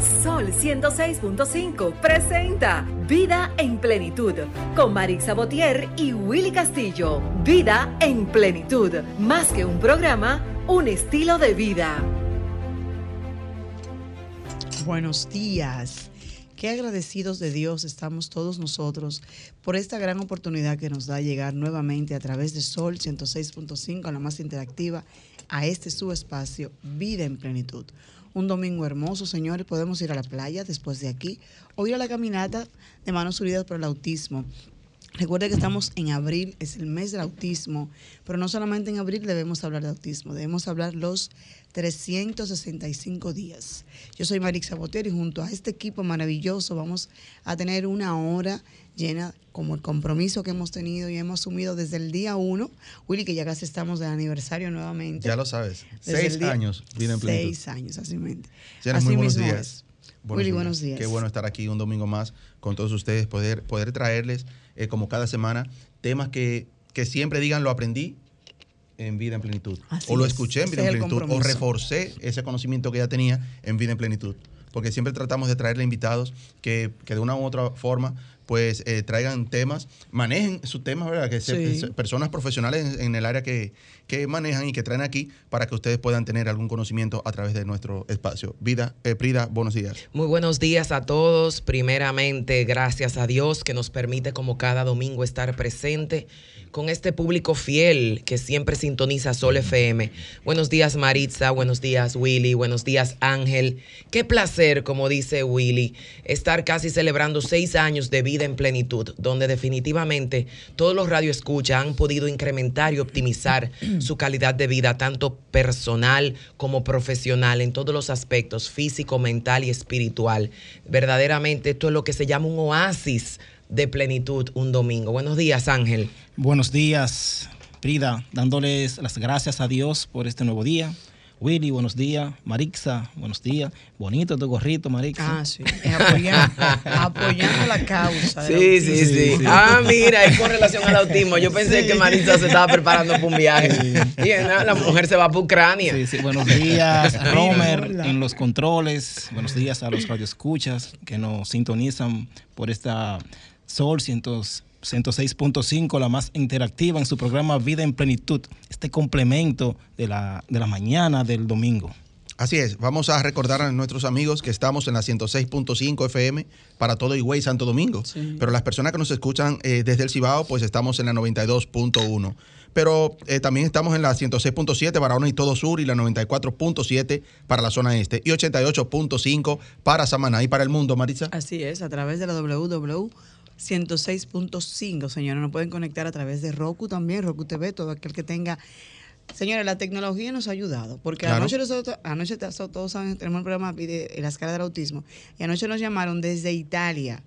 Sol 106.5 presenta Vida en Plenitud con Marix Sabotier y Willy Castillo. Vida en Plenitud, más que un programa, un estilo de vida. Buenos días. Qué agradecidos de Dios estamos todos nosotros por esta gran oportunidad que nos da llegar nuevamente a través de Sol 106.5, la más interactiva, a este su espacio, Vida en Plenitud. Un domingo hermoso, señores. Podemos ir a la playa después de aquí o ir a la caminata de Manos Unidas por el Autismo. Recuerde que estamos en abril, es el mes del autismo, pero no solamente en abril debemos hablar de autismo, debemos hablar los 365 días. Yo soy Marix Botero y junto a este equipo maravilloso vamos a tener una hora llena como el compromiso que hemos tenido y hemos asumido desde el día uno. Willy, que ya casi estamos de aniversario nuevamente. Ya lo sabes. seis años, en plenitud. Seis años, así, así muy buenos días. Willy, buenos días. Qué bueno estar aquí un domingo más con todos ustedes, poder, poder traerles, eh, como cada semana, temas que, que siempre digan lo aprendí en vida en plenitud. o lo escuché en vida en plenitud. O reforcé ese conocimiento que ya tenía en vida en plenitud. Porque siempre tratamos de traerle invitados que, que de una u otra forma pues eh, traigan temas, manejen sus temas, ¿verdad? Que personas profesionales en, el área que, manejan y que traen aquí para que ustedes puedan tener algún conocimiento a través de nuestro espacio. Vida, eh, Prida, buenos días. Muy buenos días a todos. Primeramente, gracias a Dios que nos permite como cada domingo estar presente con este público fiel que siempre sintoniza Sol FM. Buenos días Maritza, buenos días Willy, buenos días Ángel. Qué placer, como dice Willy, estar casi celebrando seis años de vida en plenitud, donde definitivamente todos los radioescuchas han podido incrementar y optimizar su calidad de vida, tanto personal como profesional, en todos los aspectos, físico, mental y espiritual. Verdaderamente esto es lo que se llama un oasis de plenitud un domingo. Buenos días, Ángel. Buenos días, Prida, dándoles las gracias a Dios por este nuevo día. Willy, buenos días. Marixa, buenos días. Bonito tu gorrito, Marixa. Ah, sí. Apoyando, apoyando la causa. Sí, sí, sí, Ah, mira, y con relación al autismo, yo pensé que Marixa se estaba preparando para un viaje. Y la mujer se va para Ucrania. Sí, sí. Buenos días, Romer, en los controles. Buenos días a los radioescuchas que nos sintonizan por esta Sol 106.5, la más interactiva en su programa Vida en Plenitud, este complemento de la, de la mañana del domingo. Así es, vamos a recordar a nuestros amigos que estamos en la 106.5 FM para todo Higüey Santo Domingo. Pero las personas que nos escuchan eh, desde el Cibao, pues estamos en la 92.1. Pero eh, también estamos en la 106.7 para Barahona y todo sur y la 94.7 para la zona este y 88.5 para Samaná y para el mundo, Marisa. Así es, a través de la www 106.5, señores. Nos pueden conectar a través de Roku también, Roku TV, todo aquel que tenga. Señores, la tecnología nos ha ayudado, porque anoche nosotros, anoche todos saben, tenemos el programa de la escala del autismo, y anoche nos llamaron desde Italia.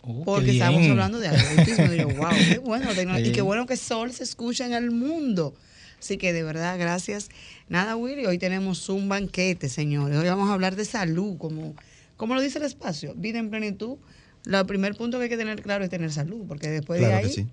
Oh, porque estábamos hablando de autismo. y yo, wow, qué bueno. Y qué bueno que Sol se escucha en el mundo. Así que de verdad, gracias. Nada, Willy, hoy tenemos un banquete, señores. Hoy vamos a hablar de salud, como, como lo dice el espacio, vida en plenitud lo primer punto que hay que tener claro es tener salud, porque después de ahí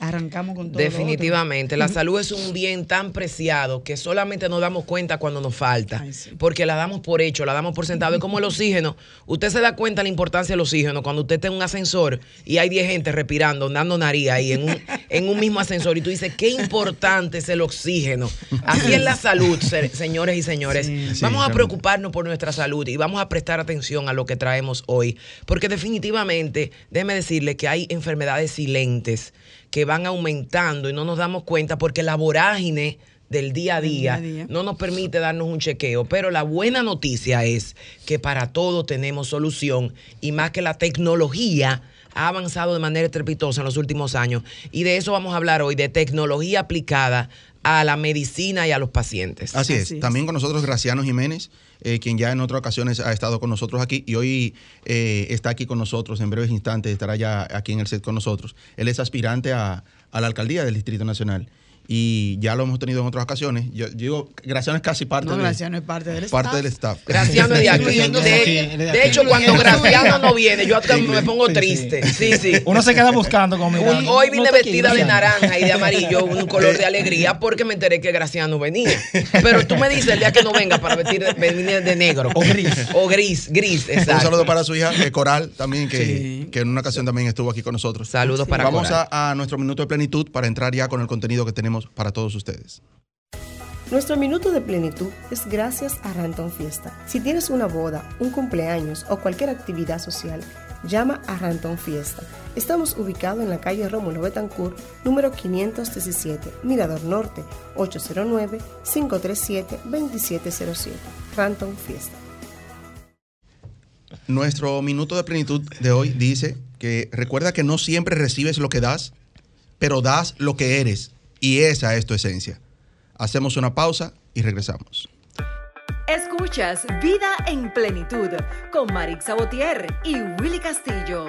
arrancamos con todo. Definitivamente, la salud es un bien tan preciado que solamente nos damos cuenta cuando nos falta, porque la damos por hecho, la damos por sentado. Es como el oxígeno. Usted se da cuenta de la importancia del oxígeno cuando usted está en un ascensor y hay 10 gente respirando, dando nariz ahí en un, en un mismo ascensor y tú dices, qué importante es el oxígeno. Así es la salud, señores y señores. vamos a preocuparnos por nuestra salud y vamos a prestar atención a lo que traemos hoy, porque definitivamente, déjeme decirle que hay enfermedades silentes que van aumentando y no nos damos cuenta porque la vorágine del día a día, no nos permite darnos un chequeo. Pero la buena noticia es que para todo tenemos solución y más que la tecnología ha avanzado de manera estrepitosa en los últimos años. Y de eso vamos a hablar hoy, de tecnología aplicada a la medicina y a los pacientes. Así es. También con nosotros Graciano Jiménez, eh, quien ya en otras ocasiones ha estado con nosotros aquí y hoy eh, está aquí con nosotros. En breves instantes estará ya aquí en el set con nosotros. Él es aspirante a, la alcaldía del Distrito Nacional y ya lo hemos tenido en otras ocasiones. Yo, digo, Graciano es casi parte, no, de, Graciano es parte del parte staff. del staff. Graciano es de aquí. De, hecho, cuando Graciano no viene, yo hasta me pongo triste. Sí, sí. Uno se queda buscando conmigo. Hoy vine vestida de naranja y de amarillo, un color de alegría, porque me enteré que Graciano venía. Pero tú me dices el día que no venga para vestir de, venir de negro. O gris. O gris, gris, exacto. Un saludo para su hija, eh, Coral, también, que, que, en una ocasión también estuvo aquí con nosotros. Saludos para Vamos A, a nuestro minuto de plenitud para entrar ya con el contenido que tenemos para todos ustedes. Nuestro minuto de plenitud es gracias a Ranton Fiesta. Si tienes una boda, un cumpleaños o cualquier actividad social, llama a Ranton Fiesta. Estamos ubicados en la calle Rómulo Betancourt, número 517, Mirador Norte, 809-537-2707. Ranton Fiesta. Nuestro minuto de plenitud de hoy dice que recuerda que no siempre recibes lo que das, pero das lo que eres. Y esa es tu esencia. Hacemos una pausa y regresamos. Escuchas Vida en Plenitud con Marix Sabotier y Willy Castillo.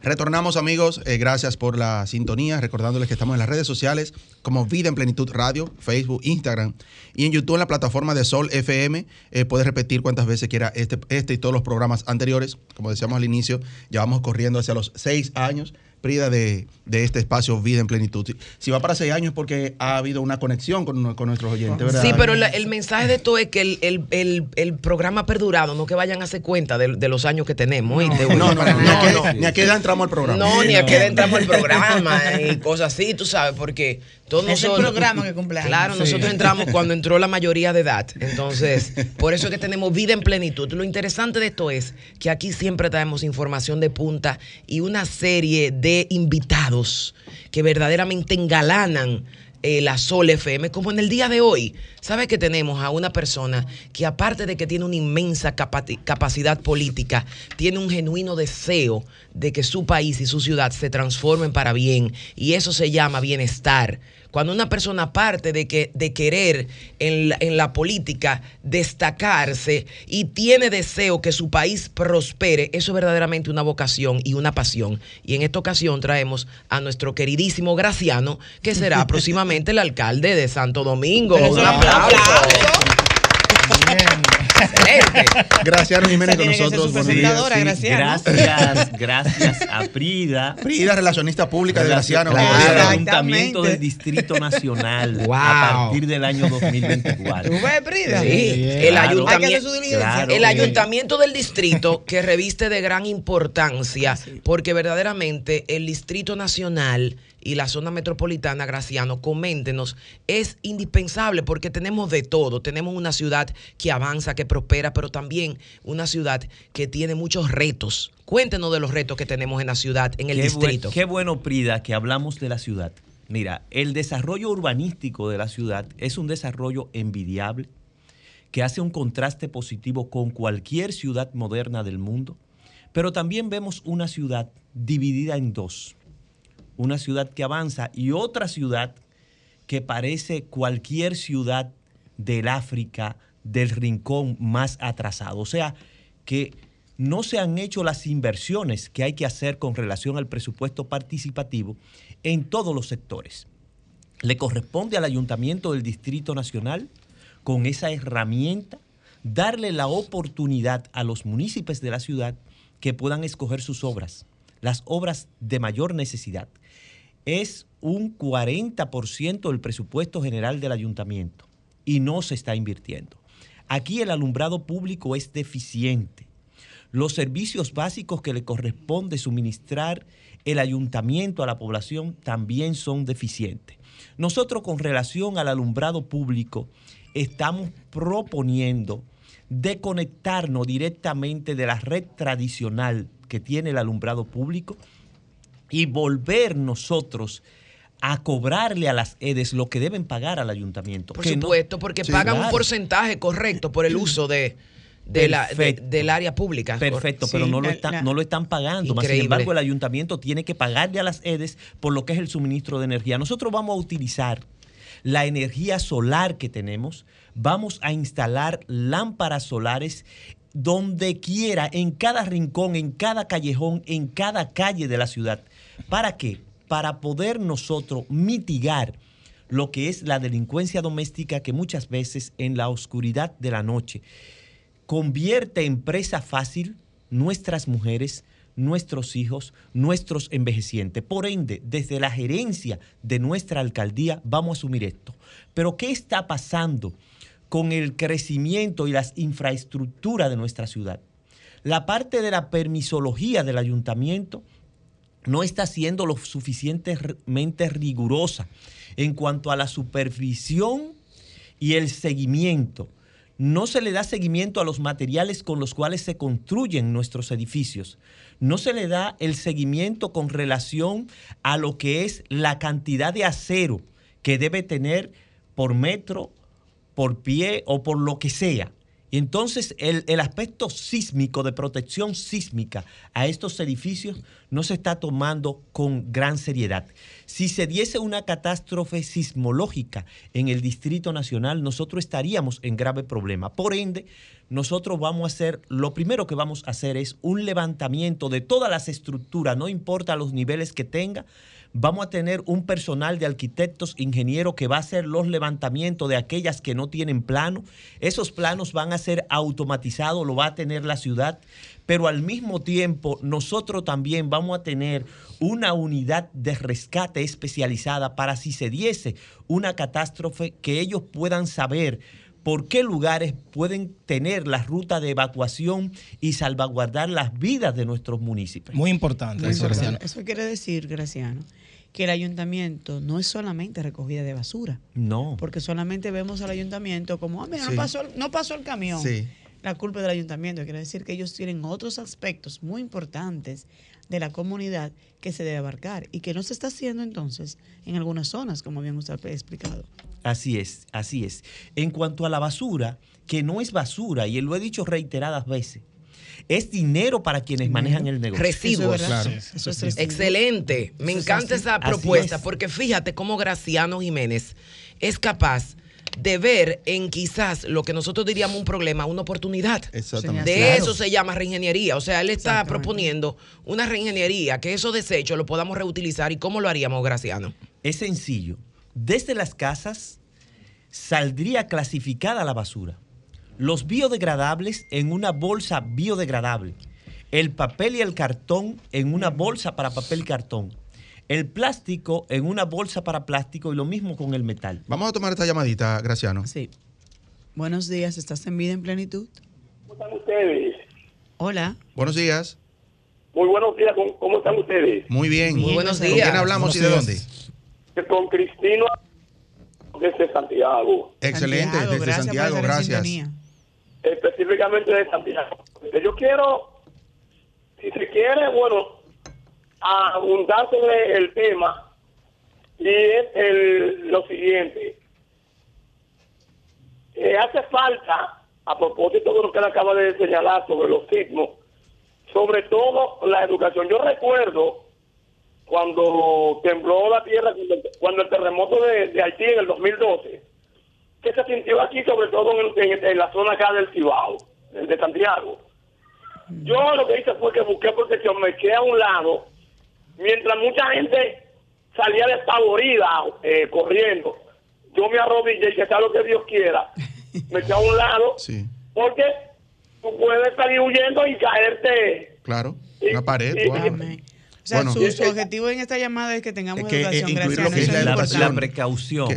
Retornamos amigos, eh, gracias por la sintonía, recordándoles que estamos en las redes sociales como Vida en Plenitud Radio, Facebook, Instagram y en YouTube en la plataforma de Sol FM. Eh, puedes repetir cuantas veces quiera este, este y todos los programas anteriores. Como decíamos al inicio, ya vamos corriendo hacia los seis años Prida de, este espacio Vida en Plenitud. Si va para seis años es porque ha habido una conexión con, nuestros oyentes, ¿verdad? Sí, pero el mensaje de esto es que el, programa ha perdurado, no que vayan a hacer cuenta de, los años que tenemos. No, no, no, ni a qué edad entramos al programa. No, ni a qué edad entramos al programa y cosas así, tú sabes, porque todos es el programa que cumple Claro, nosotros entramos cuando entró la mayoría de edad. Entonces, por eso es que tenemos vida en plenitud. Lo interesante de esto es que aquí siempre traemos información de punta y una serie de invitados que verdaderamente engalanan eh, la Sol FM, como en el día de hoy. ¿Sabe que tenemos a una persona que aparte de que tiene una inmensa capacidad política, tiene un genuino deseo de que su país y su ciudad se transformen para bien? Y eso se llama bienestar. Cuando una persona parte de, que, de querer en la, política destacarse y tiene deseo que su país prospere, eso es verdaderamente una vocación y una pasión. Y en esta ocasión traemos a nuestro queridísimo Graciano, que será próximamente el alcalde de Santo Domingo. Un aplauso. Gracias, Jiménez, con nosotros. Gracias, gracias a Prida. Prida, relacionista pública de Graciano. El Ayuntamiento del Distrito Nacional a partir del año 2024. Prida? Sí, el, ayuntamiento, el ayuntamiento del distrito que reviste de gran importancia porque verdaderamente el Distrito Nacional y la zona metropolitana, Graciano, coméntenos, es indispensable porque tenemos de todo. Tenemos una ciudad que avanza, que prospera, pero también una ciudad que tiene muchos retos. Cuéntenos de los retos que tenemos en la ciudad, en el distrito. qué bueno, Prida, que hablamos de la ciudad. Mira, el desarrollo urbanístico de la ciudad es un desarrollo envidiable que hace un contraste positivo con cualquier ciudad moderna del mundo, pero también vemos una ciudad dividida en dos una ciudad que avanza y otra ciudad que parece cualquier ciudad del África, del rincón más atrasado. O sea, que no se han hecho las inversiones que hay que hacer con relación al presupuesto participativo en todos los sectores. Le corresponde al Ayuntamiento del Distrito Nacional, con esa herramienta, darle la oportunidad a los municipios de la ciudad que puedan escoger sus obras, las obras de mayor necesidad es un 40% del presupuesto general del ayuntamiento y no se está invirtiendo. Aquí el alumbrado público es deficiente. Los servicios básicos que le corresponde suministrar el ayuntamiento a la población también son deficientes. Nosotros con relación al alumbrado público estamos proponiendo desconectarnos directamente de la red tradicional que tiene el alumbrado público y volver nosotros a cobrarle a las EDES lo que deben pagar al ayuntamiento. Por supuesto, porque pagan un porcentaje correcto por el uso de, la, del área pública. Perfecto, pero no lo, están, no lo están pagando. Más sin embargo, el ayuntamiento tiene que pagarle a las EDES por lo que es el suministro de energía. Nosotros vamos a utilizar la energía solar que tenemos, vamos a instalar lámparas solares donde quiera, en cada rincón, en cada callejón, en cada calle de la ciudad. ¿Para qué? para poder nosotros mitigar lo que es la delincuencia doméstica que muchas veces en la oscuridad de la noche convierte en presa fácil nuestras mujeres, nuestros hijos, nuestros envejecientes. Por ende, desde la gerencia de nuestra alcaldía vamos a asumir esto. Pero ¿qué está pasando con el crecimiento y las infraestructuras de nuestra ciudad? La parte de la permisología del ayuntamiento no está siendo lo suficientemente rigurosa en cuanto a la supervisión y el seguimiento no se le da seguimiento a los materiales con los cuales se construyen nuestros edificios. No se le da el seguimiento con relación a lo que es la cantidad de acero que debe tener por metro, por pie o por lo que sea. Y entonces el, el, aspecto sísmico, de protección sísmica a estos edificios no se está tomando con gran seriedad. Si se diese una catástrofe sismológica en el Distrito Nacional, nosotros estaríamos en grave problema. Por ende, nosotros vamos a hacer, lo primero que vamos a hacer es un levantamiento de todas las estructuras, no importa los niveles que tenga, Vamos a tener un personal de arquitectos, ingenieros que va a hacer los levantamientos de aquellas que no tienen plano. Esos planos van a ser automatizados, lo va a tener la ciudad, pero al mismo tiempo nosotros también vamos a tener una unidad de rescate especializada para si se diese una catástrofe que ellos puedan saber por qué lugares pueden tener la ruta de evacuación y salvaguardar las vidas de nuestros municipios. Muy importante, eso, Eso quiere decir, Graciano, que el ayuntamiento no es solamente recogida de basura. No. Porque solamente vemos al ayuntamiento como, ah, mira, no, pasó, no pasó el camión. Sí. La culpa del ayuntamiento. Quiere decir que ellos tienen otros aspectos muy importantes de la comunidad que se debe abarcar y que no se está haciendo entonces en algunas zonas, como bien usted ha explicado. Así es, así es. En cuanto a la basura, que no es basura, y lo he dicho reiteradas veces, es dinero para quienes manejan el negocio. Residuos. Excelente. Me encanta esa propuesta, porque fíjate cómo Graciano Jiménez es capaz de ver en quizás lo que nosotros diríamos un problema, una oportunidad. Exactamente. De eso se llama reingeniería. O sea, él está proponiendo una reingeniería, que esos desechos lo podamos reutilizar. ¿Y cómo lo haríamos, Graciano? Es sencillo. Desde las casas saldría clasificada la basura. Los biodegradables en una bolsa biodegradable. El papel y el cartón en una bolsa para papel y cartón el plástico en una bolsa para plástico y lo mismo con el metal. Vamos a tomar esta llamadita, Graciano. Sí. Buenos días, ¿estás en vida en plenitud? ¿Cómo están ustedes? Hola. Buenos días. Muy buenos días, ¿cómo están ustedes? Muy bien. Muy buenos días. ¿Con quién hablamos y de dónde? Con Cristina desde Santiago. Excelente, desde gracias Santiago, gracias. Específicamente de Santiago. Yo quiero, si se quiere, bueno, a abundar sobre el tema y es el, lo siguiente. Eh, hace falta, a propósito de lo que él acaba de señalar sobre los sismos, sobre todo la educación. Yo recuerdo cuando tembló la tierra, cuando el terremoto de, Haití en el 2012, que se sintió aquí, sobre todo en, la zona acá del Cibao, de Santiago. Yo lo que hice fue que busqué protección, me quedé a un lado mientras mucha gente salía despavorida, eh, corriendo, yo me arrodillé y que sea lo que Dios quiera, me quedé a un lado, porque tú puedes salir huyendo y caerte. Claro, una pared. O sea, su, objetivo en esta llamada es que tengamos educación. Gracias. la, la, precaución.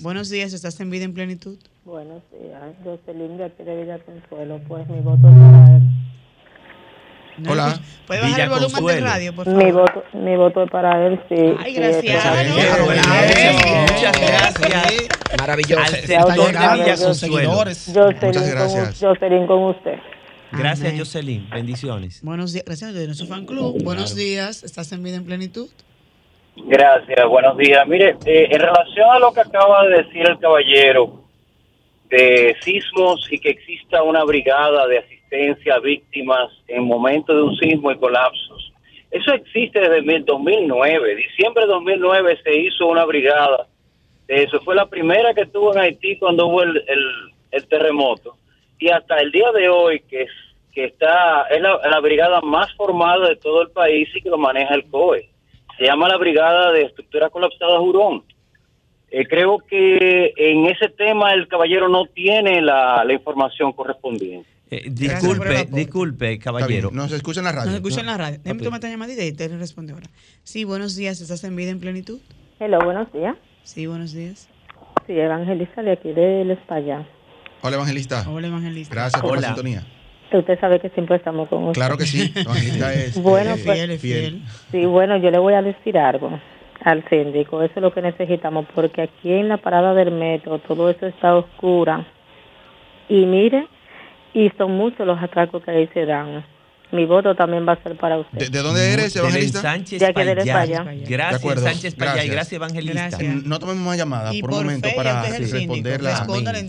Buenos días, ¿estás en vida en plenitud? Buenos días, Jocelyn de aquí de Villa Consuelo, pues mi voto es para él. Hola. ¿Puede bajar el volumen de radio, por favor? Mi voto, mi voto es para él, sí. Ay, gracias. Muchas gracias. Maravilloso. Al sector de Villa Consuelo. Muchas gracias. Jocelyn con usted. Gracias, Jocelyn. Bendiciones. Buenos días. Gracias de nuestro fan club. Buenos días. ¿Estás en vida en plenitud? Gracias. Buenos días. Mire, eh, en relación a lo que acaba de decir el caballero de sismos y que exista una brigada de asistencia víctimas en momentos de un sismo y colapsos. Eso existe desde el 2009. Diciembre de 2009 se hizo una brigada. Eso fue la primera que tuvo en Haití cuando hubo el, terremoto. Y hasta el día de hoy, que, es, está es la, brigada más formada de todo el país y que lo maneja el COE. se llama la Brigada de Estructura Colapsada Jurón. Eh, creo que en ese tema el caballero no tiene la, información correspondiente. Eh, disculpe, disculpe, caballero. No se escucha en la radio. No se escucha en la radio. Déjame tomar esta llamadita y te responde ahora. Sí, buenos días. ¿Estás en vida en plenitud? Hello, buenos días. Sí, buenos días. Sí, Evangelista de aquí del España. Hola, Evangelista. Hola, Evangelista. Gracias por la sintonía. Usted sabe que siempre estamos con usted. Claro que sí. Evangelista es bueno, pues, fiel, Sí, bueno, yo le voy a decir algo al síndico. Eso es lo que necesitamos, porque aquí en la parada del metro todo eso está oscura. Y mire, y son muchos los atracos que ahí se dan. Mi voto también va a ser para usted. ¿De, dónde eres, Evangelista? De Sánchez de aquí de Gracias, Sánchez Payá gracias, Evangelista. No tomemos más llamadas por, un momento para responder la,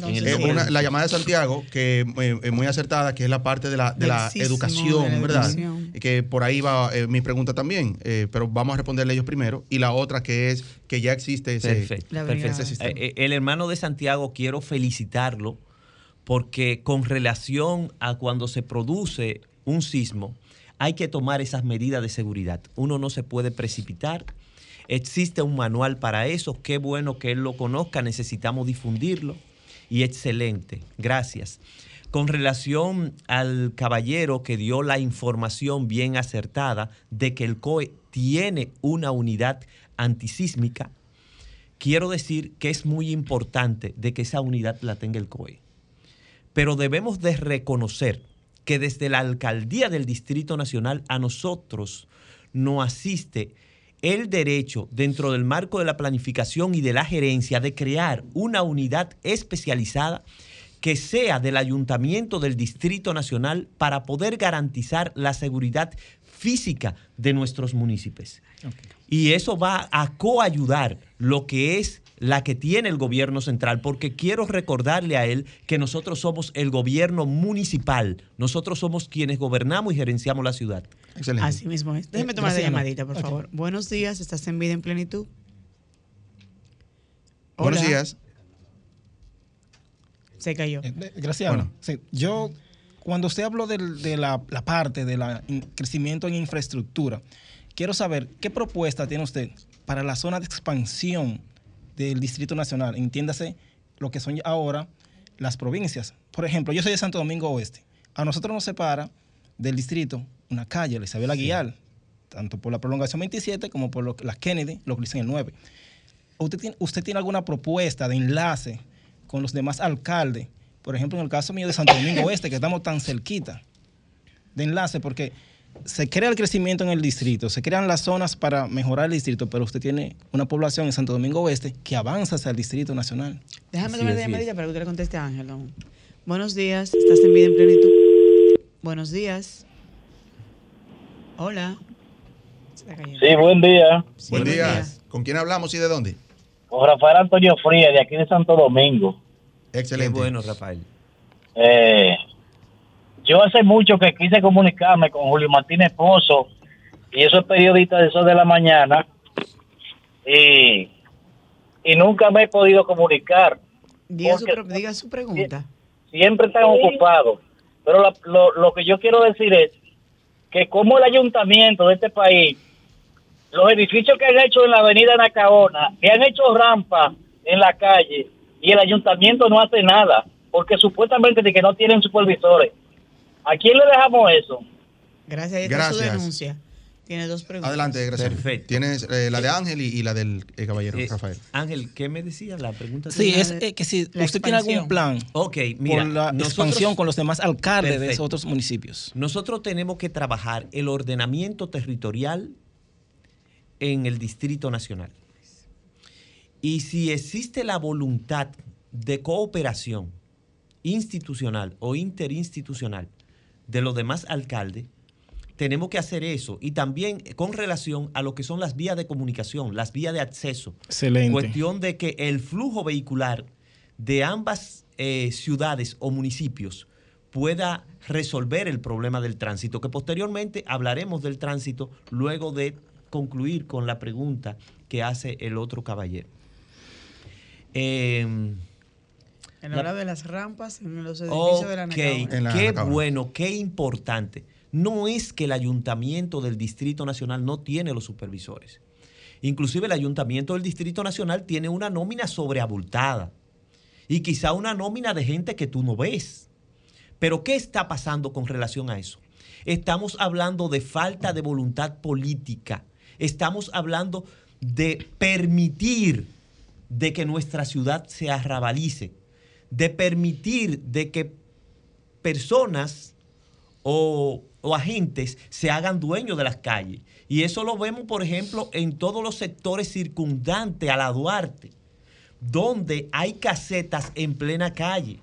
eh, la llamada de Santiago, que eh, es muy acertada, que es la parte de la, de la educación, ¿verdad? Y que por ahí va eh, mi pregunta también, pero vamos a responderle ellos primero. Y la otra que es que ya existe ese, Perfecto. Ese sistema. el hermano de Santiago, quiero felicitarlo porque con relación a cuando se produce un sismo, hay que tomar esas medidas de seguridad. Uno no se puede precipitar. Existe un manual para eso. Qué bueno que él lo conozca. Necesitamos difundirlo. Y excelente. Gracias. Con relación al caballero que dio la información bien acertada de que el COE tiene una unidad antisísmica, quiero decir que es muy importante de que esa unidad la tenga el COE. Pero debemos de reconocer que desde la alcaldía del Distrito Nacional a nosotros nos asiste el derecho dentro del marco de la planificación y de la gerencia de crear una unidad especializada que sea del ayuntamiento del Distrito Nacional para poder garantizar la seguridad física de nuestros municipios. Y eso va a coayudar lo que es la que tiene el gobierno central, porque quiero recordarle a él que nosotros somos el gobierno municipal, nosotros somos quienes gobernamos y gerenciamos la ciudad. Excelente. Así mismo es. Déjeme tomar la llamadita, por favor. Buenos días, ¿estás en vida en plenitud? Buenos días. Se cayó. Eh, gracias. Bueno. yo, cuando usted habló de, la, parte del crecimiento en infraestructura, quiero saber qué propuesta tiene usted para la zona de expansión del Distrito Nacional, entiéndase lo que son ahora las provincias. Por ejemplo, yo soy de Santo Domingo Oeste. A nosotros nos separa del distrito una calle, la Isabel Aguilar, tanto por la prolongación 27 como por lo, las Kennedy, lo que dicen el 9. ¿Usted tiene, ¿Usted tiene alguna propuesta de enlace con los demás alcaldes? Por ejemplo, en el caso mío de Santo Domingo Oeste, que estamos tan cerquita, de enlace, porque se crea el crecimiento en el distrito, se crean las zonas para mejorar el distrito, pero usted tiene una población en Santo Domingo Oeste que avanza hacia el Distrito Nacional. Déjame tomar la llamadita para que usted le conteste a Ángel. Buenos días, estás en vida en plenitud. Buenos días. Hola. Sí, buen día. buen día. ¿Con quién hablamos y de dónde? Con Rafael Antonio Frías, de aquí de Santo Domingo. Excelente. bueno, Rafael. Eh, yo hace mucho que quise comunicarme con Julio Martínez Pozo y esos periodistas de esos de la mañana y, nunca me he podido comunicar. Diga, su, pregunta. Siempre están ocupados. Pero lo, lo que yo quiero decir es que como el ayuntamiento de este país, los edificios que han hecho en la avenida Nacaona, que han hecho rampas en la calle y el ayuntamiento no hace nada, porque supuestamente de que no tienen supervisores. ¿A quién le dejamos eso? Gracias, Gracias. su denuncia. Tiene dos preguntas. Adelante, gracias. Perfecto. Tienes eh, la de Ángel y, la del eh, caballero eh, Rafael. Ángel, ¿qué me decía la pregunta? Sí, es que si usted tiene algún plan okay, mira, por la expansión con los demás alcaldes de esos otros municipios. Nosotros tenemos que trabajar el ordenamiento territorial en el Distrito Nacional. Y si existe la voluntad de cooperación institucional o interinstitucional de los demás alcaldes, tenemos que hacer eso. Y también con relación a lo que son las vías de comunicación, las vías de acceso. Excelente. Cuestión de que el flujo vehicular de ambas eh, ciudades o municipios pueda resolver el problema del tránsito, que posteriormente hablaremos del tránsito luego de concluir con la pregunta que hace el otro caballero. Eh, en hora de las rampas, en los edificios de la Qué bueno, qué importante. No es que el ayuntamiento del Distrito Nacional no tiene los supervisores. Inclusive el Ayuntamiento del Distrito Nacional tiene una nómina sobreabultada y quizá una nómina de gente que tú no ves. Pero ¿qué está pasando con relación a eso? Estamos hablando de falta de voluntad política. Estamos hablando de permitir de que nuestra ciudad se arrabalice, de permitir de que personas o, o agentes se hagan dueños de las calles. Y eso lo vemos, por ejemplo, en todos los sectores circundantes a la Duarte, donde hay casetas en plena calle.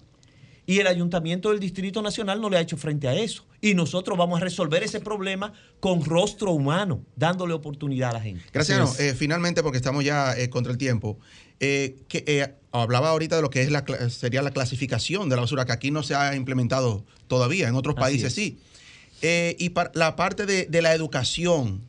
Y el ayuntamiento del Distrito Nacional no le ha hecho frente a eso. Y nosotros vamos a resolver ese problema con rostro humano, dándole oportunidad a la gente. Gracias. Eh, finalmente, porque estamos ya eh, contra el tiempo, eh, que, hablaba ahorita de lo que es la, sería la clasificación de la basura, que aquí no se ha implementado todavía, en otros países sí. y la parte de la educación,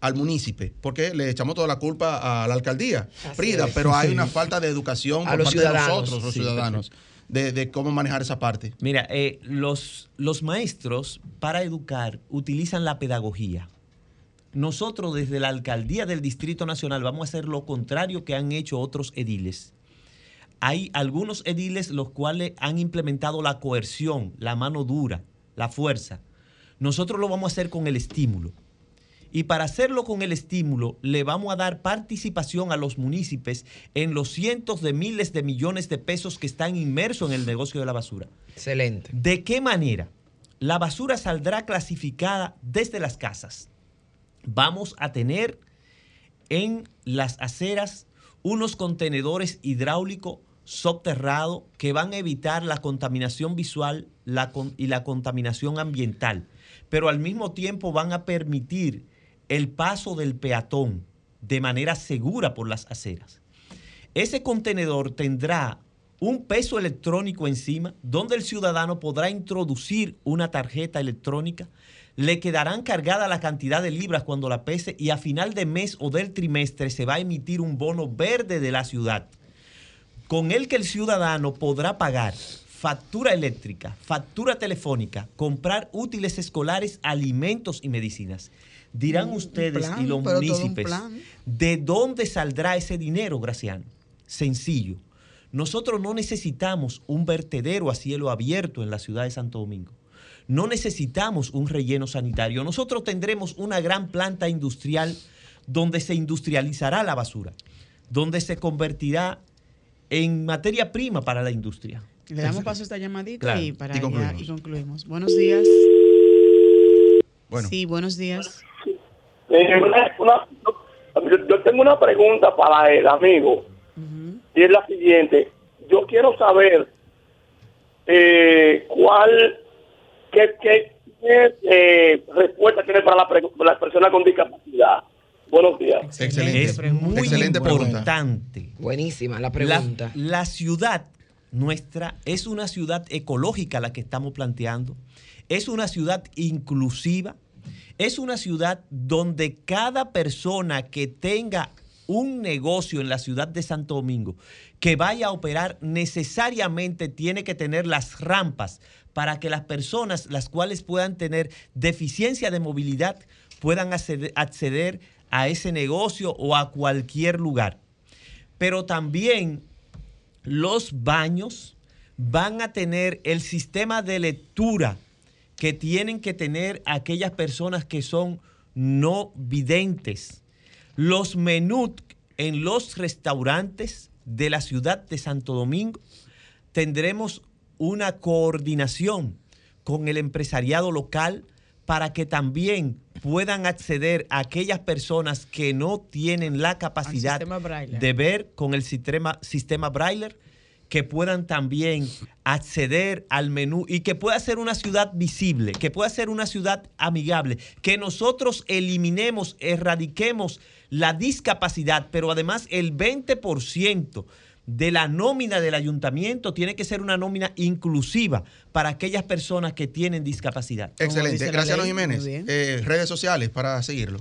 al municipio, porque le echamos toda la culpa a la alcaldía, Frida, pero hay una falta de educación por parte de nosotros, los ciudadanos, de, cómo manejar esa parte. Mira, eh, los, los maestros para educar utilizan la pedagogía. Nosotros desde la alcaldía del Distrito Nacional vamos a hacer lo contrario que han hecho otros ediles. Hay algunos ediles los cuales han implementado la coerción, la mano dura, la fuerza. Nosotros lo vamos a hacer con el estímulo. Y para hacerlo con el estímulo, le vamos a dar participación a los municipios en los cientos de miles de millones de pesos que están inmersos en el negocio de la basura. Excelente. ¿De qué manera? La basura saldrá clasificada desde las casas. Vamos a tener en las aceras unos contenedores hidráulicos subterrados que van a evitar la contaminación visual y la contaminación ambiental, pero al mismo tiempo van a permitir el paso del peatón de manera segura por las aceras. Ese contenedor tendrá un peso electrónico encima donde el ciudadano podrá introducir una tarjeta electrónica, le quedarán cargada la cantidad de libras cuando la pese y a final de mes o del trimestre se va a emitir un bono verde de la ciudad, con el que el ciudadano podrá pagar factura eléctrica, factura telefónica, comprar útiles escolares, alimentos y medicinas. Dirán ustedes y los municipios, ¿de dónde saldrá ese dinero, Graciano? Sencillo. Nosotros no necesitamos un vertedero a cielo abierto en la ciudad de Santo Domingo. No necesitamos un relleno sanitario. Nosotros tendremos una gran planta industrial donde se industrializará la basura, donde se convertirá en materia prima para la industria. Le damos paso a esta llamadita y, para y concluimos. Buenos días. Sí, buenos días. Eh, yo tengo una pregunta para el amigo y es la siguiente. Yo quiero saber eh, cuál, qué, qué, eh, respuesta tiene para la, la, persona con discapacidad. Buenos días. Excelente. Es muy Excelente importante. Buenísima la pregunta. la ciudad nuestra es una ciudad ecológica la que estamos planteando. Es una ciudad inclusiva es una ciudad donde cada persona que tenga un negocio en la ciudad de Santo Domingo que vaya a operar necesariamente tiene que tener las rampas para que las personas las cuales puedan tener deficiencia de movilidad puedan acceder, a ese negocio o a cualquier lugar. Pero también los baños van a tener el sistema de lectura que tienen que tener aquellas personas que son no videntes. Los menús en los restaurantes de la ciudad de Santo Domingo tendremos una coordinación con el empresariado local para que también puedan acceder a aquellas personas que no tienen la capacidad de ver con el sistema, sistema Braille que puedan también acceder al menú y que pueda ser una ciudad visible, que pueda ser una ciudad amigable, que nosotros eliminemos, erradiquemos la discapacidad, pero además el 20% de la nómina del ayuntamiento tiene que ser una nómina inclusiva para aquellas personas que tienen discapacidad. Excelente. Gracias, Jiménez. Eh, redes sociales para seguirlo.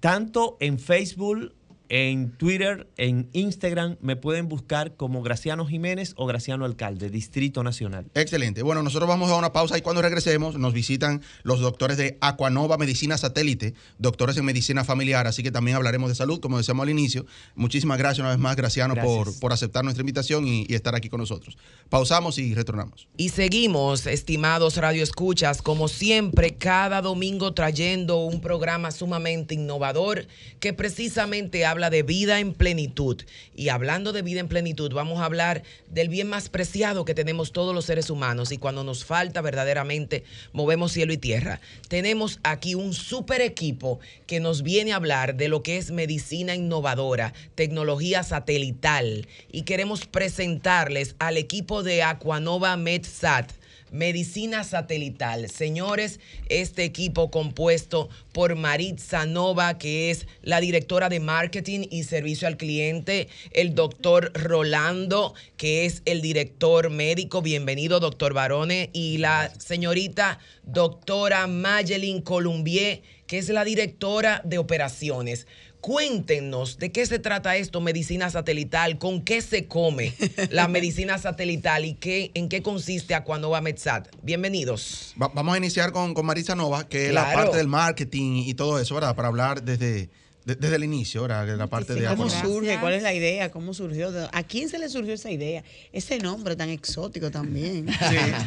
Tanto en Facebook En Twitter, en Instagram, me pueden buscar como Graciano Jiménez o Graciano Alcalde, Distrito Nacional. Excelente. Bueno, nosotros vamos a una pausa y cuando regresemos nos visitan los doctores de Aquanova Medicina Satélite, doctores en medicina familiar, así que también hablaremos de salud, como decíamos al inicio. Muchísimas gracias una vez más, Graciano, Por, por aceptar nuestra invitación y, y estar aquí con nosotros. Pausamos y retornamos. Y seguimos, estimados radioescuchas, como siempre, cada domingo trayendo un programa sumamente innovador que precisamente habla de vida en plenitud. Y hablando de vida en plenitud, vamos a hablar del bien más preciado que tenemos todos los seres humanos y cuando nos falta verdaderamente movemos cielo y tierra. Tenemos aquí un super equipo que nos viene a hablar de lo que es medicina innovadora, tecnología satelital y queremos presentarles al equipo de Aquanova MedSat Medicina Satelital. Señores, este equipo compuesto por Maritza Nova, que es la directora de marketing y servicio al cliente, el doctor Rolando, que es el director médico, bienvenido doctor Barone, y la señorita doctora Mayelin Columbier, que es la directora de operaciones. Cuéntenos de qué se trata esto, medicina satelital, con qué se come la medicina satelital y qué, en qué consiste Aquanova MedSat. Bienvenidos. vamos a iniciar con, con Marisa Nova, que es la parte del marketing y todo eso, ¿verdad? Para hablar desde, desde el inicio, ¿verdad? La parte de ¿Cómo surge? ¿Cuál es la idea? ¿Cómo surgió? ¿A quién se le surgió esa idea? Ese nombre tan exótico también.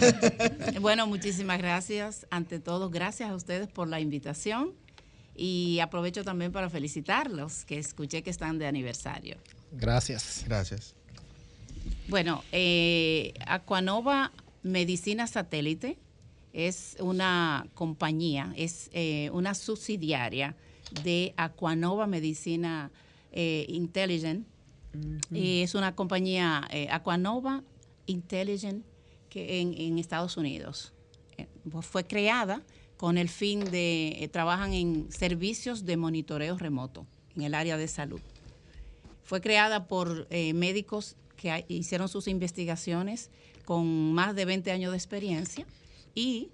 bueno, muchísimas gracias. Ante todo, gracias a ustedes por la invitación y aprovecho también para felicitarlos, que escuché que están de aniversario. Gracias. Gracias. Bueno, eh, Aquanova Medicina Satélite es una compañía, es eh, una subsidiaria de Aquanova Medicina eh, Intelligent. y es una compañía eh, Aquanova Intelligent que en, en Estados Unidos. fue creada con el fin de, eh, trabajan en servicios de monitoreo remoto en el área de salud. Fue creada por eh, médicos que hicieron sus investigaciones con más de 20 años de experiencia y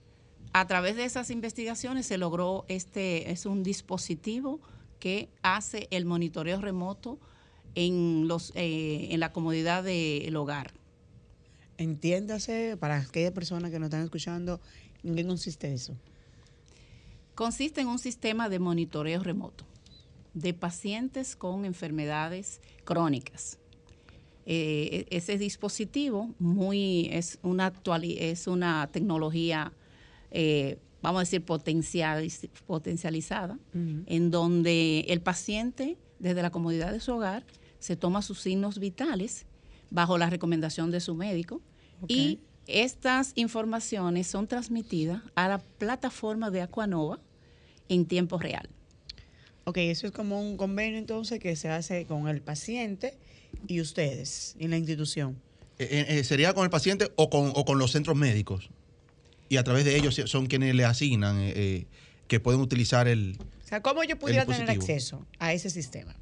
a través de esas investigaciones se logró este, es un dispositivo que hace el monitoreo remoto en, los, eh, en la comodidad del hogar. Entiéndase, para aquellas personas que nos están escuchando, ¿en qué consiste eso? Consiste en un sistema de monitoreo remoto de pacientes con enfermedades crónicas. Eh, e-, ese dispositivo muy es una actual, es una tecnología eh, vamos a decir potencializada en donde el paciente desde la comodidad de su hogar se toma sus signos vitales bajo la recomendación de su médico y estas informaciones son transmitidas a la plataforma de Aquanova en tiempo real. Ok, eso es como un convenio entonces que se hace con el paciente y ustedes en la institución. Eh, eh, eh, ¿Sería con el paciente o con, los centros médicos? Y a través de ellos son quienes le asignan que pueden utilizar el... O sea, ¿cómo yo pudiera tener acceso a ese sistema?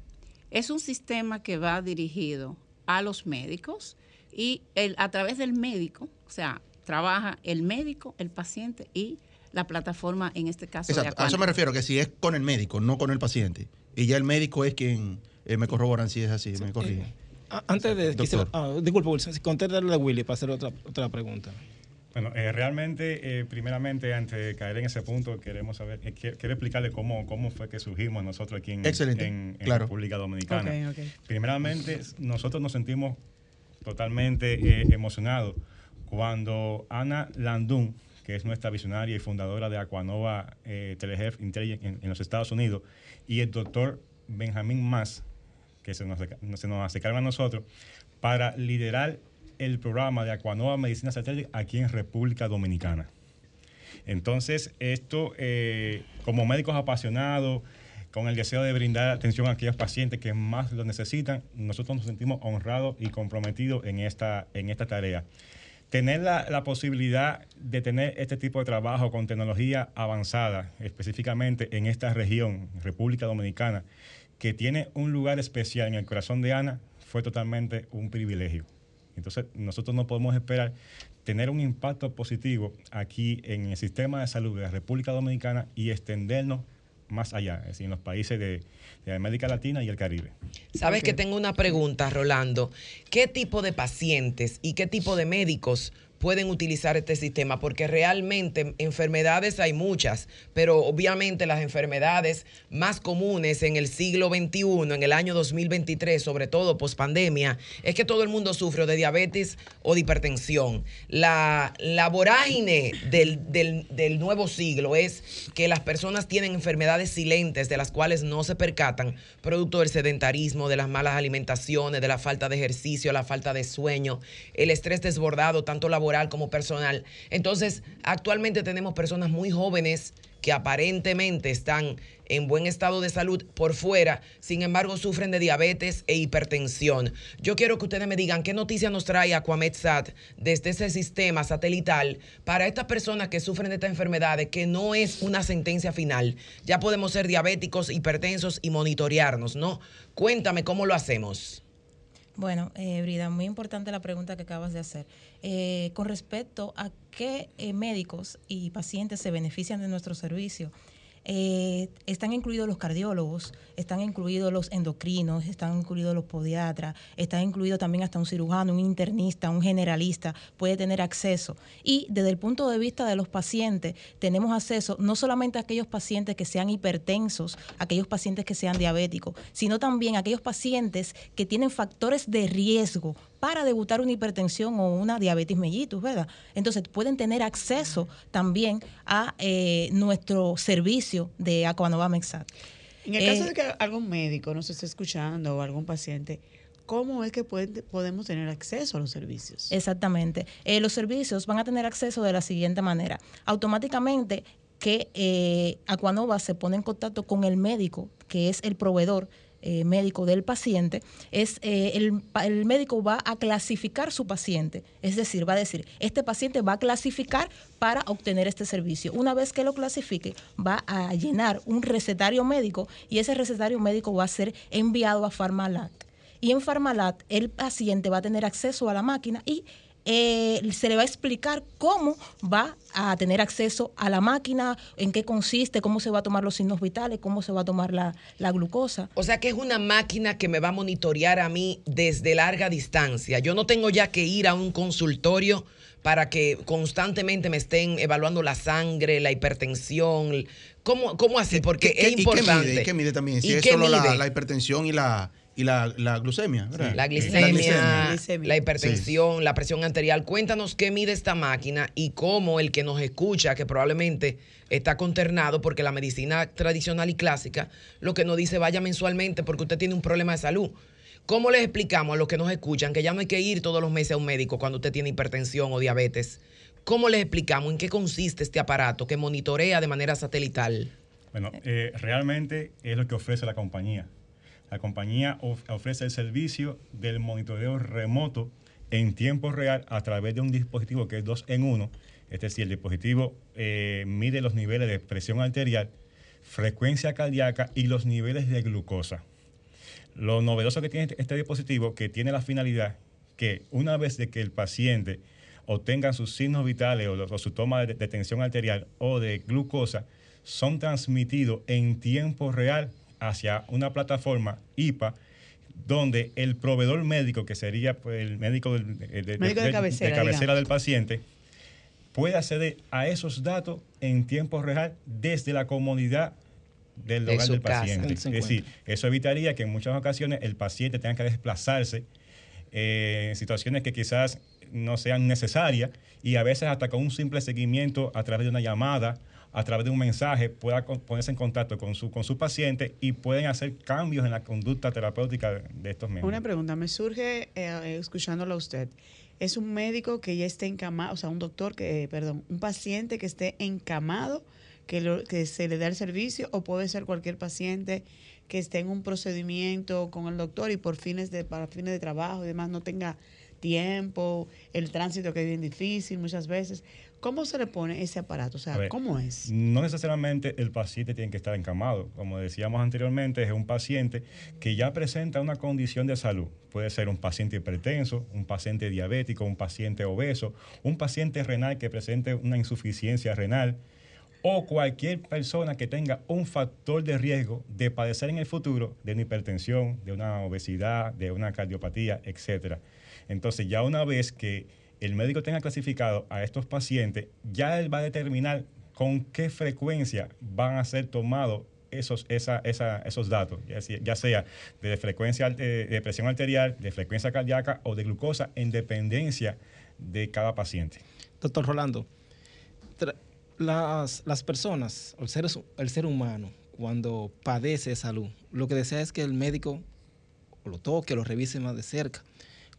Es un sistema que va dirigido a los médicos y el, a través del médico, o sea, trabaja el médico, el paciente y la plataforma, en este caso. Exacto. a eso me refiero, que si es con el médico, no con el paciente. Y ya el médico es quien eh, me corroboran si es así, me corrige. Eh, antes de... Doctor. Ah, disculpe, Wilson, contéstale a Willy para hacer otra, otra pregunta. Bueno, eh, realmente, primeramente, antes de caer en ese punto, queremos saber, quiero, explicarle cómo, cómo fue que surgimos nosotros aquí en, en, República Dominicana. Primeramente, nosotros nos sentimos totalmente emocionados cuando Ana Landún, que es nuestra visionaria y fundadora de Aquanova eh, Telehealth Intelligence en, los Estados Unidos, y el doctor Benjamín Mas, que se nos, se acercaron a nosotros, para liderar el programa de Aquanova Medicina Satélite aquí en República Dominicana. Entonces, esto, eh, como médicos apasionados, con el deseo de brindar atención a aquellos pacientes que más lo necesitan, nosotros nos sentimos honrados y comprometidos en esta, en esta tarea tener la, posibilidad de tener este tipo de trabajo con tecnología avanzada, específicamente en esta región, República Dominicana, que tiene un lugar especial en el corazón de Ana, fue totalmente un privilegio. Entonces, nosotros no podemos esperar tener un impacto positivo aquí en el sistema de salud de la República Dominicana y extendernos más allá, es decir, en los países de, América Latina y el Caribe. Sabes que tengo una pregunta, Rolando. ¿Qué tipo de pacientes y qué tipo de médicos pueden utilizar este sistema, porque realmente enfermedades hay muchas, pero obviamente las enfermedades más comunes en el siglo XXI, en el año 2023, sobre todo post pandemia, es que todo el mundo sufre de diabetes o de hipertensión. La, la vorágine del, del nuevo siglo es que las personas tienen enfermedades silentes de las cuales no se percatan, producto del sedentarismo, de las malas alimentaciones, de la falta de ejercicio, la falta de sueño, el estrés desbordado, tanto laboral, como personal. Entonces, actualmente tenemos personas muy jóvenes que aparentemente están en buen estado de salud por fuera, sin embargo sufren de diabetes e hipertensión. Yo quiero que ustedes me digan qué noticia nos trae Aquametsat desde ese sistema satelital para estas personas que sufren de estas enfermedades, que no es una sentencia final. Ya podemos ser diabéticos, hipertensos y monitorearnos, ¿no? Cuéntame cómo lo hacemos. Bueno, eh, Brida, muy importante la pregunta que acabas de hacer. Eh, con respecto a qué eh, médicos y pacientes se benefician de nuestro servicio, eh, están incluidos los cardiólogos, están incluidos los endocrinos, están incluidos los podiatras, está incluido también hasta un cirujano, un internista, un generalista, puede tener acceso. Y desde el punto de vista de los pacientes, tenemos acceso no solamente a aquellos pacientes que sean hipertensos, aquellos pacientes que sean diabéticos, sino también a aquellos pacientes que tienen factores de riesgo para debutar una hipertensión o una diabetes mellitus, ¿verdad? Entonces pueden tener acceso también a eh, nuestro servicio de Aquanova Mexat. En el caso eh, de que algún médico nos esté escuchando o algún paciente, ¿cómo es que podemos tener acceso a los servicios? Exactamente. Eh, los servicios van a tener acceso de la siguiente manera. Automáticamente que Aquanova se pone en contacto con el médico, que es el proveedor eh, médico del paciente, es eh, el, médico va a clasificar su paciente, es decir, va a decir, este paciente va a clasificar para obtener este servicio. Una vez que lo clasifique, va a llenar un recetario médico y ese recetario médico va a ser enviado a Farmalat. Y en Farmalat el paciente va a tener acceso a la máquina y eh, se le va a explicar cómo va a tener acceso a la máquina, en qué consiste, cómo se va a tomar los signos vitales, cómo se va a tomar la, glucosa. O sea que es una máquina que me va a monitorear a mí desde larga distancia. Yo no tengo ya que ir a un consultorio para que constantemente me estén evaluando la sangre, la hipertensión. ¿Cómo, cómo así? Porque es importante. ¿Y qué mide, también? Si es solo la hipertensión y la y la, glucemia, la, glicemia, la, hipertensión, la presión arterial. Cuéntanos qué mide esta máquina y cómo el que nos escucha, que probablemente está conternado porque la medicina tradicional y clásica, lo que nos dice vaya mensualmente porque usted tiene un problema de salud. ¿Cómo les explicamos a los que nos escuchan que ya no hay que ir todos los meses a un médico cuando usted tiene hipertensión o diabetes? ¿Cómo les explicamos en qué consiste este aparato que monitorea de manera satelital? Bueno, eh, realmente es lo que ofrece la compañía. La compañía ofrece el servicio del monitoreo remoto en tiempo real a través de un dispositivo que es dos en uno. Es decir, el dispositivo eh, mide los niveles de presión arterial, frecuencia cardíaca y los niveles de glucosa. Lo novedoso que tiene este dispositivo, que tiene la finalidad que una vez de que el paciente obtenga sus signos vitales o, su toma de, de tensión arterial o de glucosa, son transmitidos en tiempo real hacia una plataforma IPA donde el proveedor médico, que sería pues, el médico, de, cabecera, del paciente, puede acceder a esos datos en tiempo real desde la comunidad del hogar del paciente. Es decir, eso evitaría que en muchas ocasiones el paciente tenga que desplazarse eh, en situaciones que quizás no sean necesarias y a veces hasta con un simple seguimiento a través de una llamada a través de un mensaje pueda ponerse en contacto con su, con su paciente y pueden hacer cambios en la conducta terapéutica de estos médicos. Una pregunta, me surge eh, escuchándolo a usted. ¿Es un médico que ya esté encamado, o sea, un doctor que, eh, perdón, un paciente que esté encamado, que, que se le da el servicio, o puede ser cualquier paciente que esté en un procedimiento con el doctor y por fines de, para fines de trabajo y demás no tenga tiempo, el tránsito que es bien difícil muchas veces. ¿Cómo se le pone ese aparato? O sea, ¿cómo es? No necesariamente el paciente tiene que estar encamado. Como decíamos anteriormente, es un paciente que ya presenta una condición de salud. Puede ser un paciente hipertenso, un paciente diabético, un paciente obeso, un paciente renal que presente una insuficiencia renal o cualquier persona que tenga un factor de riesgo de padecer en el futuro de una hipertensión, de una obesidad, de una cardiopatía, etc. Entonces, ya una vez que el médico tenga clasificado a estos pacientes, ya él va a determinar con qué frecuencia van a ser tomados esos, esos datos, ya sea, de frecuencia de presión arterial, de frecuencia cardíaca o de glucosa, en dependencia de cada paciente. Doctor Rolando, las, las personas, el ser, el ser humano, cuando padece de salud, lo que desea es que el médico lo toque, lo revise más de cerca.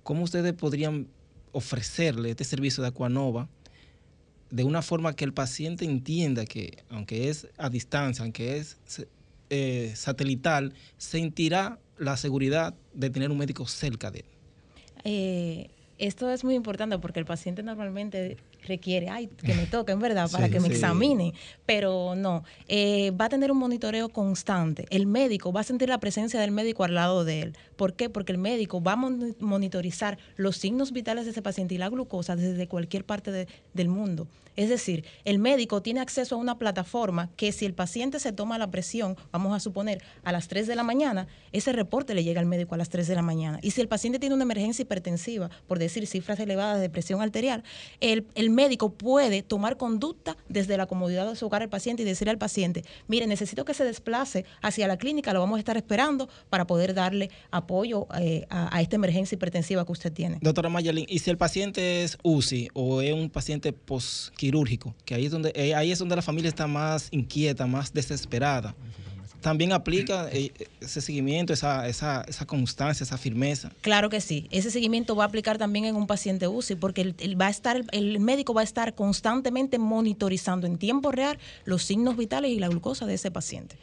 ¿Cómo ustedes podrían ofrecerle este servicio de Aquanova de una forma que el paciente entienda que, aunque es a distancia, aunque es eh, satelital, sentirá la seguridad de tener un médico cerca de él? Eh, esto es muy importante porque el paciente normalmente requiere, ay, que me toque, en verdad, para que me examine. Pero no, eh, va a tener un monitoreo constante. El médico va a sentir la presencia del médico al lado de él. ¿Por qué? Porque el médico va a monitorizar los signos vitales de ese paciente y la glucosa desde cualquier parte del mundo. Es decir, el médico tiene acceso a una plataforma que si el paciente se toma la presión, vamos a suponer, a las 3 de la mañana, ese reporte le llega al médico a las 3 de la mañana. Y si el paciente tiene una emergencia hipertensiva, por decir cifras elevadas de presión arterial, el, médico puede tomar conducta desde la comodidad de su hogar al paciente y decirle al paciente, mire, necesito que se desplace hacia la clínica, lo vamos a estar esperando para poder darle apoyo eh, a, esta emergencia hipertensiva que usted tiene. Doctora Mayalín, ¿y si el paciente es UCI o es un paciente post quirúrgico, que ahí es donde, eh, ahí es donde la familia está más inquieta, más desesperada. También aplica eh, ese seguimiento, esa, esa, esa, constancia, esa firmeza. Claro que sí. Ese seguimiento va a aplicar también en un paciente UCI, porque el, va a estar, el médico va a estar constantemente monitorizando en tiempo real los signos vitales y la glucosa de ese paciente.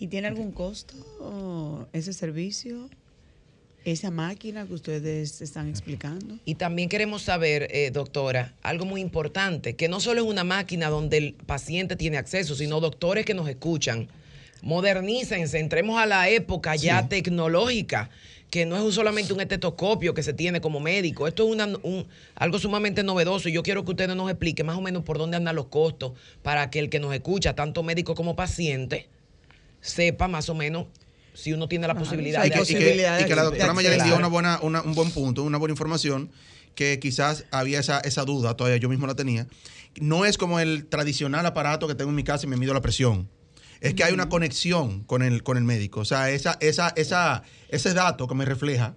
¿Y tiene algún costo ese servicio? esa máquina que ustedes están explicando. Y también queremos saber, eh, doctora, algo muy importante, que no solo es una máquina donde el paciente tiene acceso, sino doctores que nos escuchan. Modernícense, entremos a la época ya tecnológica, que no es solamente un estetoscopio que se tiene como médico. Esto es un, algo sumamente novedoso y yo quiero que ustedes nos expliquen más o menos por dónde andan los costos para que el que nos escucha, tanto médico como paciente, sepa más o menos si uno tiene la posibilidad de, y que, la doctora Mayari dio una buena, un buen punto, una buena información, que quizás había esa, esa duda, todavía yo mismo la tenía. No es como el tradicional aparato que tengo en mi casa y me mido la presión. Es que hay una conexión con el, con el médico. O sea, esa, esa, esa, ese dato que me refleja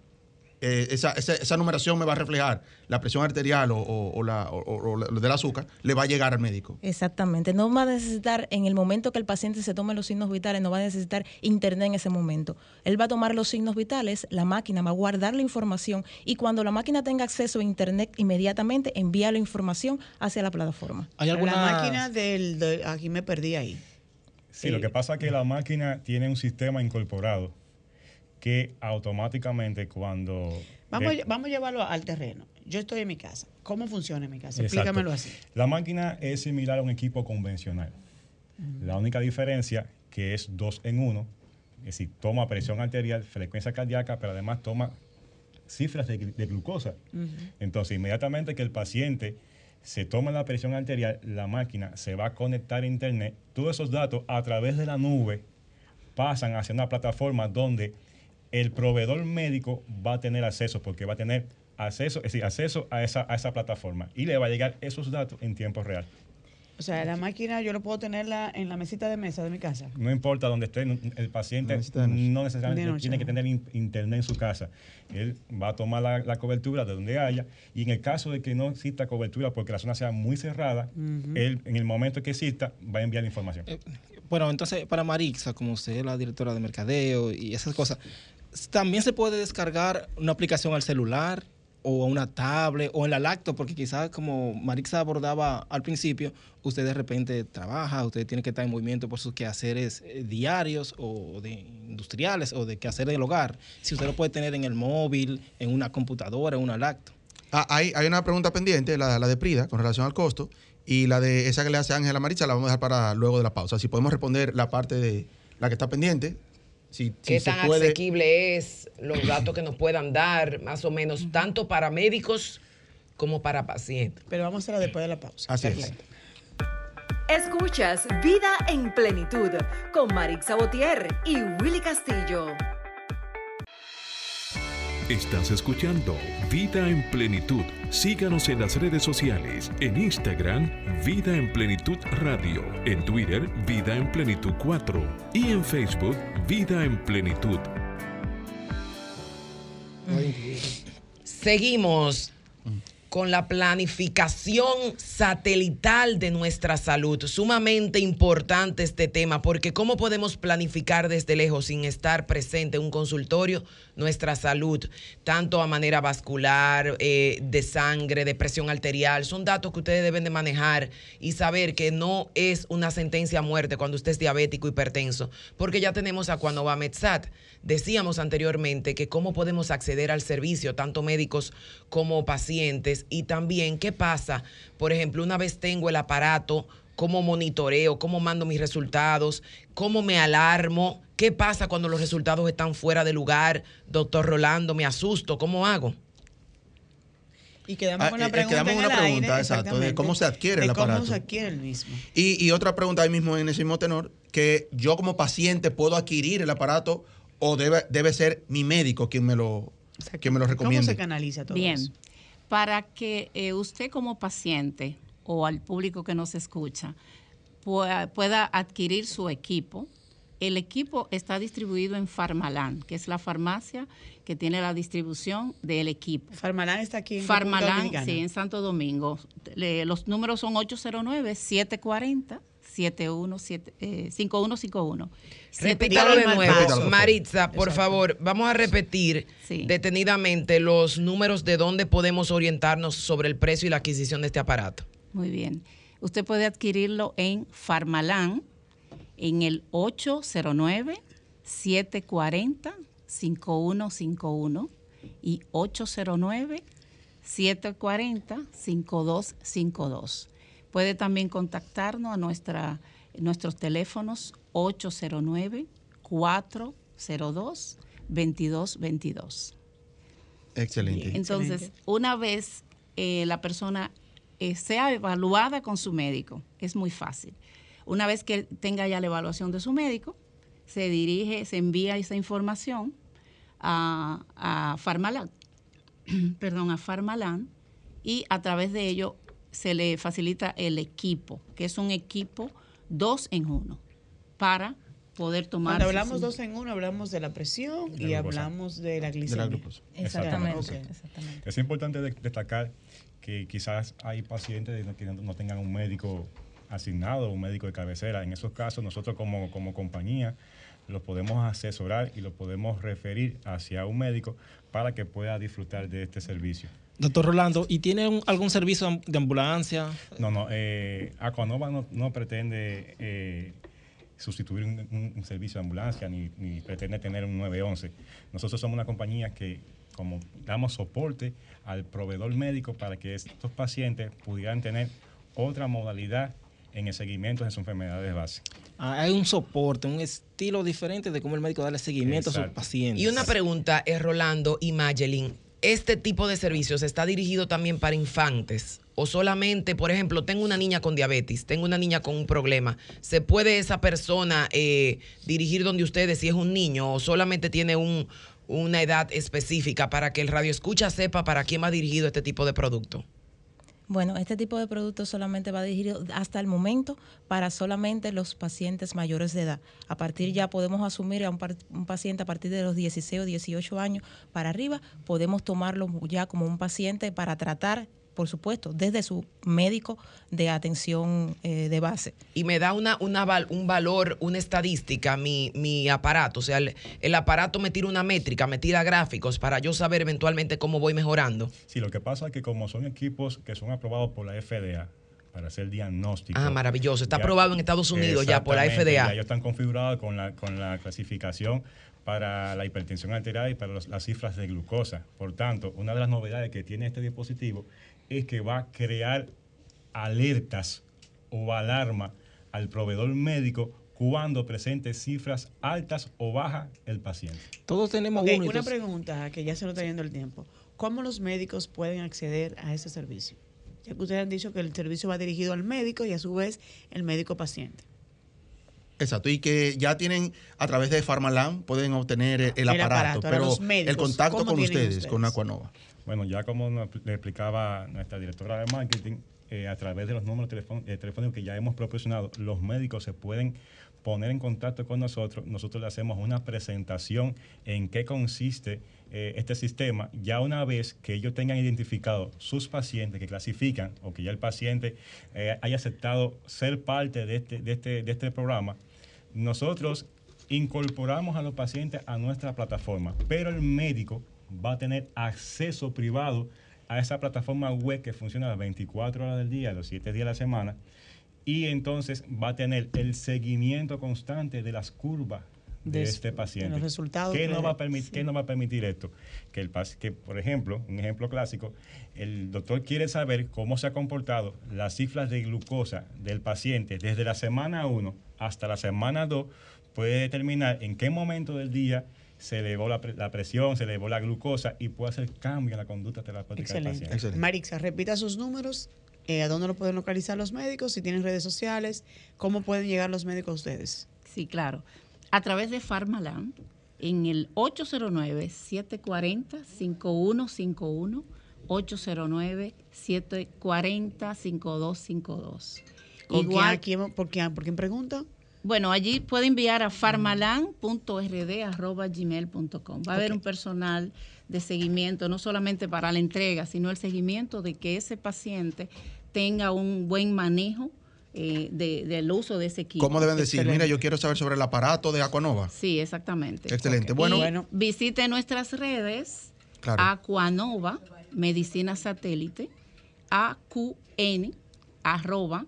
eh, esa, esa, numeración me va a reflejar la presión arterial o, la, del azúcar, le va a llegar al médico. Exactamente. No va a necesitar, en el momento que el paciente se tome los signos vitales, no va a necesitar internet en ese momento. Él va a tomar los signos vitales, la máquina va a guardar la información y cuando la máquina tenga acceso a internet, inmediatamente envía la información hacia la plataforma. ¿Hay alguna la máquina del, aquí me perdí ahí. Sí, lo que pasa es que la máquina tiene un sistema incorporado que automáticamente cuando... Vamos, vamos a llevarlo al terreno. Yo estoy en mi casa. ¿Cómo funciona en mi casa? Explícamelo así. La máquina es similar a un equipo convencional. La única diferencia que es dos en uno, es decir, toma presión arterial, frecuencia cardíaca, pero además toma cifras de, glucosa. Entonces, inmediatamente que el paciente se toma la presión arterial, la máquina se va a conectar a Internet. Todos esos datos a través de la nube pasan hacia una plataforma donde el proveedor médico va a tener acceso, porque va a tener acceso, es decir, acceso a esa, a esa plataforma y le va a llegar esos datos en tiempo real. O sea, la máquina yo lo puedo tenerla en la mesita de mesa de mi casa. No importa dónde esté, el paciente no necesariamente tiene que tener internet en su casa. Él va a tomar la, cobertura de donde haya y en el caso de que no exista cobertura porque la zona sea muy cerrada, él en el momento que exista va a enviar la información. Eh, bueno, entonces para Marixa, como usted es la directora de mercadeo y esas cosas, también se puede descargar una aplicación al celular o a una tablet o en la lacto, porque quizás como Marixa abordaba al principio, usted de repente trabaja, usted tiene que estar en movimiento por sus quehaceres eh, diarios o de industriales o de quehacer del hogar. Si usted lo puede tener en el móvil, en una computadora, en una lacto. Ah, hay, hay, una pregunta pendiente, la, la de Prida, con relación al costo, y la de esa que le hace Ángela Marixa la vamos a dejar para luego de la pausa. Si podemos responder la parte de la que está pendiente, ¿Qué tan asequible es los datos que nos puedan dar, más o menos, tanto para médicos como para pacientes? Pero vamos a hacerlo después de la pausa. Así es. Escuchas Vida en Plenitud con Marix Sabotier y Willy Castillo. Estás escuchando Vida en Plenitud. Síganos en las redes sociales, en Instagram, Vida en Plenitud Radio, en Twitter, Vida en Plenitud 4 y en Facebook, Vida en Plenitud. Seguimos con la planificación satelital de nuestra salud. Sumamente importante este tema, porque ¿cómo podemos planificar desde lejos sin estar presente en un consultorio nuestra salud, tanto a manera vascular, eh, de sangre, de presión arterial? Son datos que ustedes deben de manejar y saber que no es una sentencia a muerte cuando usted es diabético, hipertenso, porque ya tenemos a Cuanova Medsat. Decíamos anteriormente que cómo podemos acceder al servicio, tanto médicos como pacientes, y también qué pasa, por ejemplo, una vez tengo el aparato, cómo monitoreo, cómo mando mis resultados, cómo me alarmo, qué pasa cuando los resultados están fuera de lugar, doctor Rolando, me asusto, ¿cómo hago? Y quedamos ah, con la eh, pregunta. Quedamos una pregunta, exacto, de cómo se adquiere el aparato. ¿Cómo se adquiere el mismo? Y, y, otra pregunta ahí mismo en ese mismo tenor, que yo como paciente puedo adquirir el aparato o debe, debe ser mi médico quien me lo, quien me lo recomiende. ¿Cómo se canaliza todo Bien para que eh, usted como paciente o al público que nos escucha pueda, adquirir su equipo. El equipo está distribuido en Farmalan, que es la farmacia que tiene la distribución del equipo. Farmalan está aquí en Farmalan, sí, en Santo Domingo. los números son 809 740 5151. Repítalo de nuevo. Maritza, por favor, vamos a repetir detenidamente los números de dónde podemos orientarnos sobre el precio y la adquisición de este aparato. Muy bien. Usted puede adquirirlo en Farmalan en el 809 740 5151 y 809 740 5252 Puede también contactarnos a nuestra, nuestros teléfonos 809-402-2222. Excelente. Entonces, una vez eh, la persona eh, sea evaluada con su médico, es muy fácil. Una vez que tenga ya la evaluación de su médico, se dirige, se envía esa información a, a Farmalan, perdón, a Farmalan, y a través de ello se le facilita el equipo, que es un equipo dos en uno, para poder tomar. Cuando hablamos dos en uno, hablamos de la presión y hablamos de la glicemia. Exactamente, Es importante destacar que quizás hay pacientes que no tengan un médico asignado, un médico de cabecera. En esos casos, nosotros como, como compañía los podemos asesorar y los podemos referir hacia un médico para que pueda disfrutar de este servicio. Doctor Rolando, ¿y tiene algún servicio de ambulancia? No, no. Eh, Aquanova no, pretende eh, sustituir un, servicio de ambulancia ni, pretende tener un 911. Nosotros somos una compañía que como damos soporte al proveedor médico para que estos pacientes pudieran tener otra modalidad en el seguimiento de sus enfermedades base. Ah, hay un soporte, un estilo diferente de cómo el médico da seguimiento a sus pacientes. Y una pregunta es, Rolando y Mayelin, este tipo de servicios está dirigido también para infantes o solamente, por ejemplo, tengo una niña con diabetes, tengo una niña con un problema, ¿se puede esa persona eh, dirigir donde ustedes si es un niño o solamente tiene un, una edad específica para que el radio escucha sepa para quién va dirigido este tipo de producto? Bueno, este tipo de producto solamente va dirigido hasta el momento para solamente los pacientes mayores de edad. A partir ya podemos asumir a un, un, paciente a partir de los 16 o 18 años para arriba, podemos tomarlo ya como un paciente para tratar por supuesto, desde su médico de atención eh, de base. Y me da una, una un valor, una estadística, mi, mi aparato. O sea, el, aparato me tira una métrica, me tira gráficos para yo saber eventualmente cómo voy mejorando. Sí, lo que pasa es que como son equipos que son aprobados por la FDA, para hacer diagnóstico. Ah, maravilloso. Está aprobado en Estados Unidos ya por la FDA. Ya ellos están configurados con la, con la clasificación para la hipertensión arterial y para las cifras de glucosa. Por tanto, una de las novedades que tiene este dispositivo es que va a crear alertas o alarma al proveedor médico cuando presente cifras altas o bajas el paciente. Todos tenemos Una pregunta que ya se nos está yendo el tiempo. ¿Cómo los médicos pueden acceder a ese servicio? ya que ustedes han dicho que el servicio va dirigido al médico y a su vez el médico paciente. Exacto, y que ya tienen a través de Farmalam pueden obtener el, aparato, pero el contacto con ustedes, con Aquanova. Bueno, ya como le explicaba nuestra directora de marketing, eh, a través de los números eh, telefónicos que ya hemos proporcionado, los médicos se pueden poner en contacto con nosotros. Nosotros le hacemos una presentación en qué consiste eh, este sistema. Ya una vez que ellos tengan identificado sus pacientes que clasifican o que ya el paciente haya aceptado ser parte de este, de este, de este programa, nosotros incorporamos a los pacientes a nuestra plataforma, pero el médico va a tener acceso privado a esa plataforma web que funciona las 24 horas del día, los 7 días de la semana, y entonces va a tener el seguimiento constante de las curvas de, este paciente. los resultados ¿Qué, no va a permitir, no va a permitir esto? Que, el, que, por ejemplo, un ejemplo clásico, el doctor quiere saber cómo se ha comportado las cifras de glucosa del paciente desde la semana 1 hasta la semana 2, puede determinar en qué momento del día se elevó la, presión, se elevó la glucosa y puede hacer cambio en la conducta terapéutica del paciente. Excelente. Marixa, repita sus números, eh, a dónde lo pueden localizar los médicos, si tienen redes sociales, cómo pueden llegar los médicos a ustedes. Sí, claro. A través de Farmaland, en el 809-740-5151, 809-740-5252. Igual, quién, por, quién, ¿Por quién pregunta? Bueno, allí puede enviar a farmalan.rd.gmail.com. Va a haber un personal de seguimiento, no solamente para la entrega, sino el seguimiento de que ese paciente tenga un buen manejo eh, del uso de ese equipo. ¿Cómo deben decir? Mira, yo quiero saber sobre el aparato de Aquanova. Sí, exactamente. Excelente. Bueno, bueno, visite nuestras redes, Aquanova, Medicina Satélite, AQN, arroba,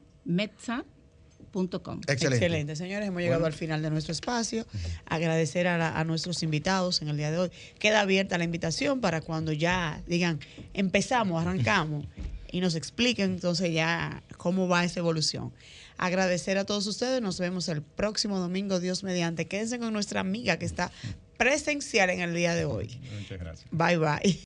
Excelente. Excelente. Señores, hemos llegado al final de nuestro espacio. Agradecer a, nuestros invitados en el día de hoy. Queda abierta la invitación para cuando ya digan, empezamos, arrancamos y nos expliquen entonces ya cómo va esa evolución. Agradecer a todos ustedes. Nos vemos el próximo domingo, Dios mediante. Quédense con nuestra amiga que está presencial en el día de hoy. Muchas gracias. Bye bye.